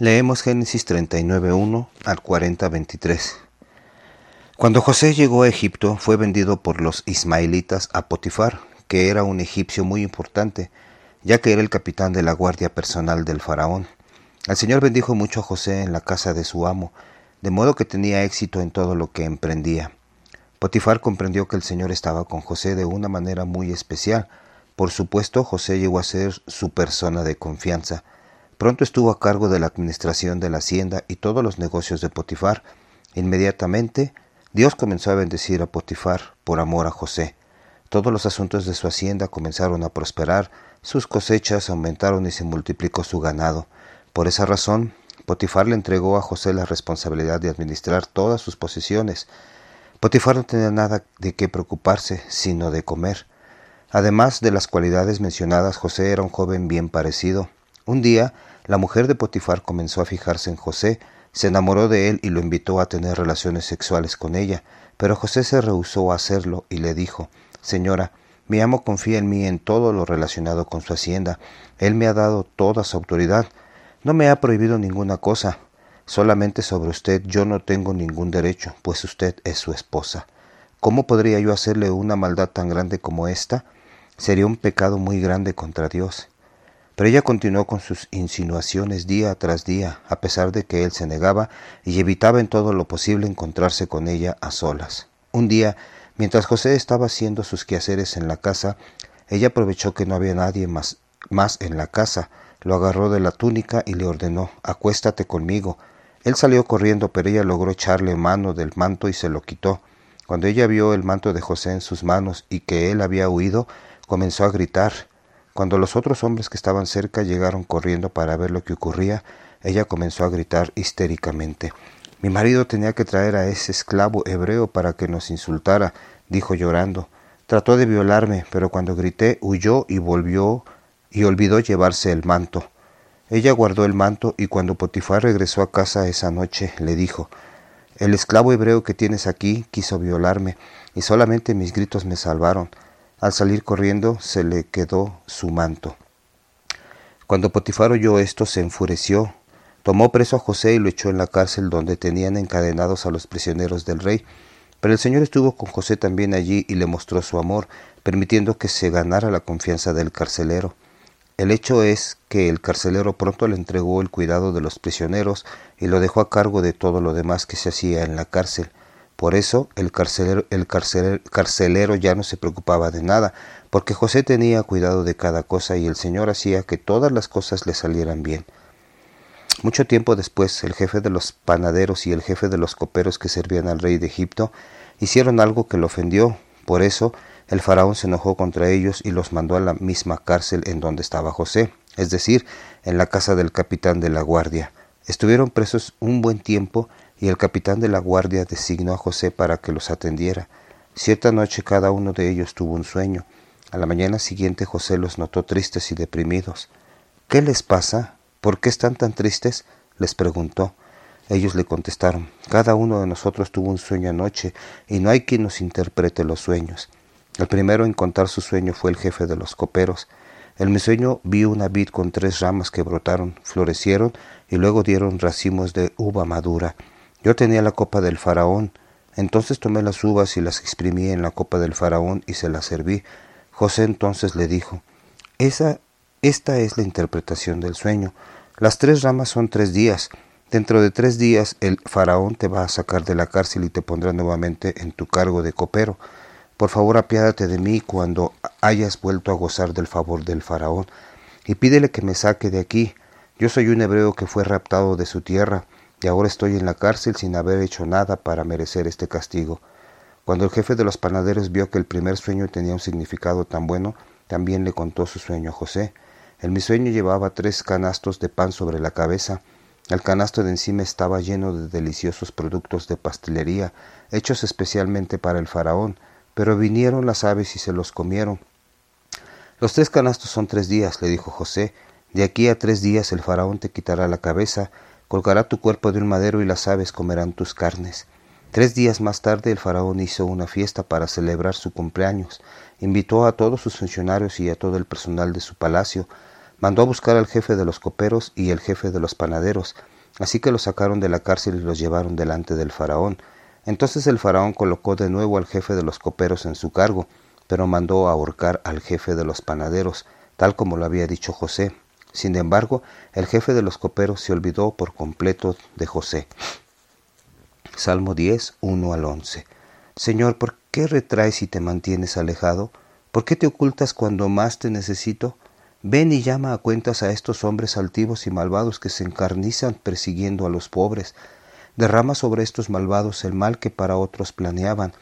Leemos Génesis 39.1 al 40.23. Cuando José llegó a Egipto, fue vendido por los ismaelitas a Potifar, que era un egipcio muy importante, ya que era el capitán de la guardia personal del faraón. El Señor bendijo mucho a José en la casa de su amo, de modo que tenía éxito en todo lo que emprendía. Potifar comprendió que el Señor estaba con José de una manera muy especial. Por supuesto, José llegó a ser su persona de confianza. Pronto estuvo a cargo de la administración de la hacienda y todos los negocios de Potifar. Inmediatamente, Dios comenzó a bendecir a Potifar por amor a José. Todos los asuntos de su hacienda comenzaron a prosperar, sus cosechas aumentaron y se multiplicó su ganado. Por esa razón, Potifar le entregó a José la responsabilidad de administrar todas sus posesiones. Potifar no tenía nada de qué preocuparse, sino de comer. Además de las cualidades mencionadas, José era un joven bien parecido. Un día, la mujer de Potifar comenzó a fijarse en José, se enamoró de él y lo invitó a tener relaciones sexuales con ella, pero José se rehusó a hacerlo y le dijo, Señora, mi amo confía en mí en todo lo relacionado con su hacienda. Él me ha dado toda su autoridad. No me ha prohibido ninguna cosa. Solamente sobre usted yo no tengo ningún derecho, pues usted es su esposa. ¿Cómo podría yo hacerle una maldad tan grande como esta? Sería un pecado muy grande contra Dios. Pero ella continuó con sus insinuaciones día tras día, a pesar de que él se negaba y evitaba en todo lo posible encontrarse con ella a solas. Un día, mientras José estaba haciendo sus quehaceres en la casa, ella aprovechó que no había nadie más, más en la casa, lo agarró de la túnica y le ordenó Acuéstate conmigo. Él salió corriendo, pero ella logró echarle mano del manto y se lo quitó. Cuando ella vio el manto de José en sus manos y que él había huido, comenzó a gritar cuando los otros hombres que estaban cerca llegaron corriendo para ver lo que ocurría, ella comenzó a gritar histéricamente. Mi marido tenía que traer a ese esclavo hebreo para que nos insultara, dijo llorando. Trató de violarme, pero cuando grité huyó y volvió y olvidó llevarse el manto. Ella guardó el manto y cuando Potifar regresó a casa esa noche le dijo El esclavo hebreo que tienes aquí quiso violarme y solamente mis gritos me salvaron. Al salir corriendo se le quedó su manto. Cuando Potifar oyó esto se enfureció, tomó preso a José y lo echó en la cárcel donde tenían encadenados a los prisioneros del rey. Pero el Señor estuvo con José también allí y le mostró su amor, permitiendo que se ganara la confianza del carcelero. El hecho es que el carcelero pronto le entregó el cuidado de los prisioneros y lo dejó a cargo de todo lo demás que se hacía en la cárcel. Por eso el carcelero, el carcelero ya no se preocupaba de nada, porque José tenía cuidado de cada cosa y el Señor hacía que todas las cosas le salieran bien. Mucho tiempo después, el jefe de los panaderos y el jefe de los coperos que servían al rey de Egipto hicieron algo que lo ofendió. Por eso, el faraón se enojó contra ellos y los mandó a la misma cárcel en donde estaba José, es decir, en la casa del capitán de la guardia. Estuvieron presos un buen tiempo y el capitán de la guardia designó a José para que los atendiera. Cierta noche cada uno de ellos tuvo un sueño. A la mañana siguiente José los notó tristes y deprimidos. ¿Qué les pasa? ¿Por qué están tan tristes? les preguntó. Ellos le contestaron, cada uno de nosotros tuvo un sueño anoche, y no hay quien nos interprete los sueños. El primero en contar su sueño fue el jefe de los coperos. En mi sueño vi una vid con tres ramas que brotaron, florecieron y luego dieron racimos de uva madura. Yo tenía la copa del faraón, entonces tomé las uvas y las exprimí en la copa del faraón y se las serví. José entonces le dijo, Esa, esta es la interpretación del sueño. Las tres ramas son tres días. Dentro de tres días el faraón te va a sacar de la cárcel y te pondrá nuevamente en tu cargo de copero. Por favor, apiádate de mí cuando hayas vuelto a gozar del favor del faraón, y pídele que me saque de aquí. Yo soy un hebreo que fue raptado de su tierra y ahora estoy en la cárcel sin haber hecho nada para merecer este castigo. Cuando el jefe de los panaderos vio que el primer sueño tenía un significado tan bueno, también le contó su sueño a José. En mi sueño llevaba tres canastos de pan sobre la cabeza. El canasto de encima estaba lleno de deliciosos productos de pastelería, hechos especialmente para el faraón, pero vinieron las aves y se los comieron. Los tres canastos son tres días, le dijo José. De aquí a tres días el faraón te quitará la cabeza colgará tu cuerpo de un madero y las aves comerán tus carnes. Tres días más tarde el faraón hizo una fiesta para celebrar su cumpleaños. Invitó a todos sus funcionarios y a todo el personal de su palacio. mandó a buscar al jefe de los coperos y el jefe de los panaderos, así que los sacaron de la cárcel y los llevaron delante del faraón. Entonces el faraón colocó de nuevo al jefe de los coperos en su cargo, pero mandó ahorcar al jefe de los panaderos, tal como lo había dicho José. Sin embargo, el jefe de los coperos se olvidó por completo de José. Salmo 10, 1 al 11. Señor, ¿por qué retraes y te mantienes alejado? ¿Por qué te ocultas cuando más te necesito? Ven y llama a cuentas a estos hombres altivos y malvados que se encarnizan persiguiendo a los pobres. Derrama sobre estos malvados el mal que para otros planeaban.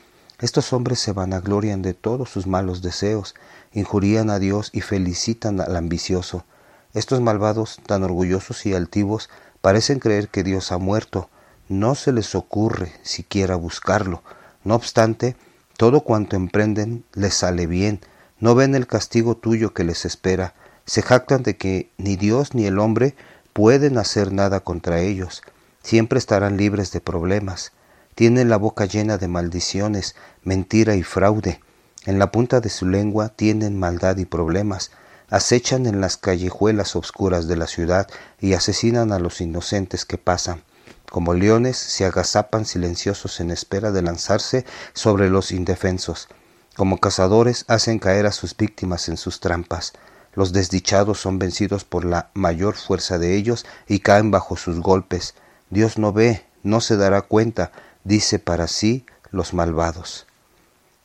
Estos hombres se vanaglorian de todos sus malos deseos, injurían a Dios y felicitan al ambicioso. Estos malvados, tan orgullosos y altivos, parecen creer que Dios ha muerto. No se les ocurre siquiera buscarlo. No obstante, todo cuanto emprenden les sale bien. No ven el castigo tuyo que les espera. Se jactan de que ni Dios ni el hombre pueden hacer nada contra ellos. Siempre estarán libres de problemas. Tienen la boca llena de maldiciones, mentira y fraude. En la punta de su lengua tienen maldad y problemas. Acechan en las callejuelas obscuras de la ciudad y asesinan a los inocentes que pasan. Como leones se agazapan silenciosos en espera de lanzarse sobre los indefensos. Como cazadores hacen caer a sus víctimas en sus trampas. Los desdichados son vencidos por la mayor fuerza de ellos y caen bajo sus golpes. Dios no ve, no se dará cuenta, dice para sí los malvados.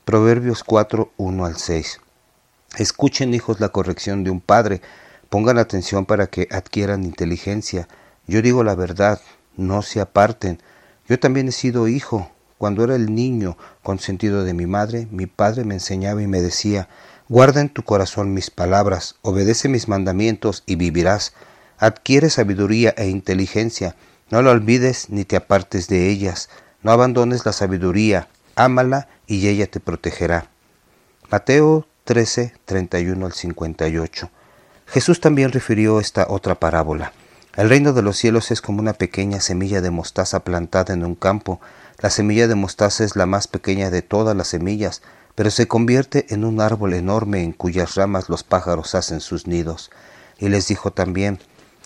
Proverbios 4, 1 al 6. Escuchen, hijos, la corrección de un padre. Pongan atención para que adquieran inteligencia. Yo digo la verdad, no se aparten. Yo también he sido hijo. Cuando era el niño consentido de mi madre, mi padre me enseñaba y me decía, guarda en tu corazón mis palabras, obedece mis mandamientos y vivirás. Adquiere sabiduría e inteligencia, no la olvides ni te apartes de ellas. No abandones la sabiduría, ámala y ella te protegerá. Mateo 13, 31 al 58. Jesús también refirió esta otra parábola. El reino de los cielos es como una pequeña semilla de mostaza plantada en un campo. La semilla de mostaza es la más pequeña de todas las semillas, pero se convierte en un árbol enorme en cuyas ramas los pájaros hacen sus nidos. Y les dijo también,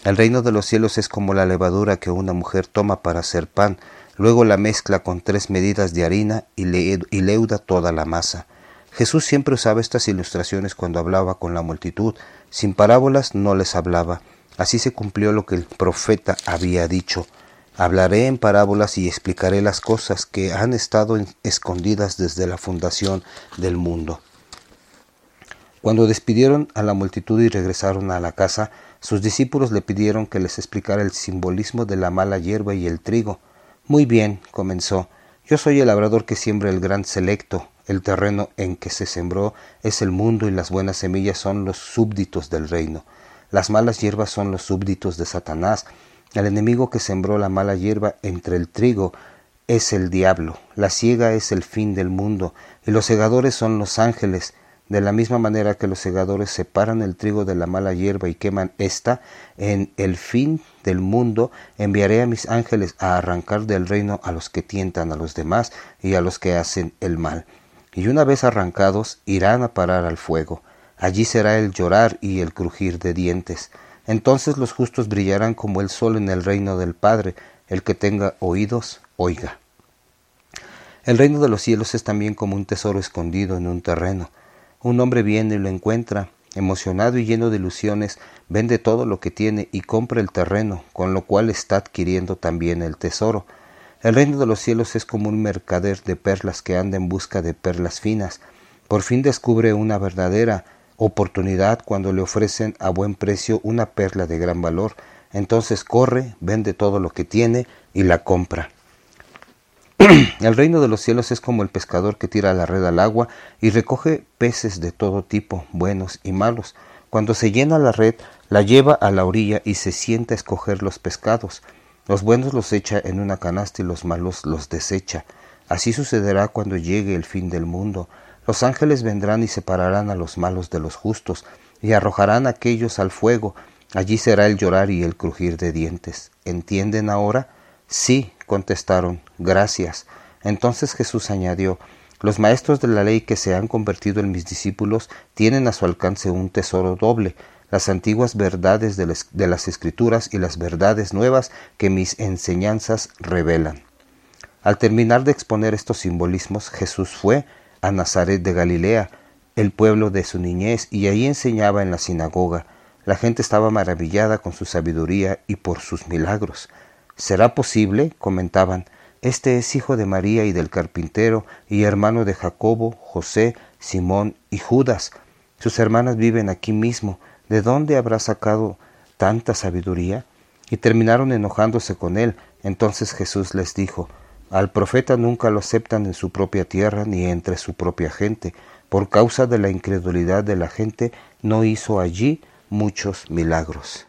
el reino de los cielos es como la levadura que una mujer toma para hacer pan, luego la mezcla con tres medidas de harina y, y leuda toda la masa. Jesús siempre usaba estas ilustraciones cuando hablaba con la multitud, sin parábolas no les hablaba, Así se cumplió lo que el profeta había dicho. Hablaré en parábolas y explicaré las cosas que han estado escondidas desde la fundación del mundo. Cuando despidieron a la multitud y regresaron a la casa, sus discípulos le pidieron que les explicara el simbolismo de la mala hierba y el trigo. Muy bien, comenzó. Yo soy el labrador que siembra el gran selecto. El terreno en que se sembró es el mundo y las buenas semillas son los súbditos del reino. Las malas hierbas son los súbditos de Satanás. El enemigo que sembró la mala hierba entre el trigo es el diablo. La ciega es el fin del mundo y los segadores son los ángeles. De la misma manera que los segadores separan el trigo de la mala hierba y queman ésta, en el fin del mundo enviaré a mis ángeles a arrancar del reino a los que tientan a los demás y a los que hacen el mal. Y una vez arrancados irán a parar al fuego. Allí será el llorar y el crujir de dientes. Entonces los justos brillarán como el sol en el reino del Padre. El que tenga oídos, oiga. El reino de los cielos es también como un tesoro escondido en un terreno. Un hombre viene y lo encuentra, emocionado y lleno de ilusiones, vende todo lo que tiene y compra el terreno, con lo cual está adquiriendo también el tesoro. El reino de los cielos es como un mercader de perlas que anda en busca de perlas finas. Por fin descubre una verdadera, oportunidad cuando le ofrecen a buen precio una perla de gran valor. Entonces corre, vende todo lo que tiene y la compra. el reino de los cielos es como el pescador que tira la red al agua y recoge peces de todo tipo, buenos y malos. Cuando se llena la red, la lleva a la orilla y se sienta a escoger los pescados. Los buenos los echa en una canasta y los malos los desecha. Así sucederá cuando llegue el fin del mundo. Los ángeles vendrán y separarán a los malos de los justos, y arrojarán a aquellos al fuego. Allí será el llorar y el crujir de dientes. ¿Entienden ahora? Sí, contestaron, gracias. Entonces Jesús añadió, los maestros de la ley que se han convertido en mis discípulos tienen a su alcance un tesoro doble. Las antiguas verdades de las escrituras y las verdades nuevas que mis enseñanzas revelan. Al terminar de exponer estos simbolismos, Jesús fue a Nazaret de Galilea, el pueblo de su niñez, y ahí enseñaba en la sinagoga. La gente estaba maravillada con su sabiduría y por sus milagros. ¿Será posible? comentaban. Este es hijo de María y del carpintero, y hermano de Jacobo, José, Simón y Judas. Sus hermanas viven aquí mismo. ¿De dónde habrá sacado tanta sabiduría? Y terminaron enojándose con él. Entonces Jesús les dijo, al profeta nunca lo aceptan en su propia tierra ni entre su propia gente. Por causa de la incredulidad de la gente, no hizo allí muchos milagros.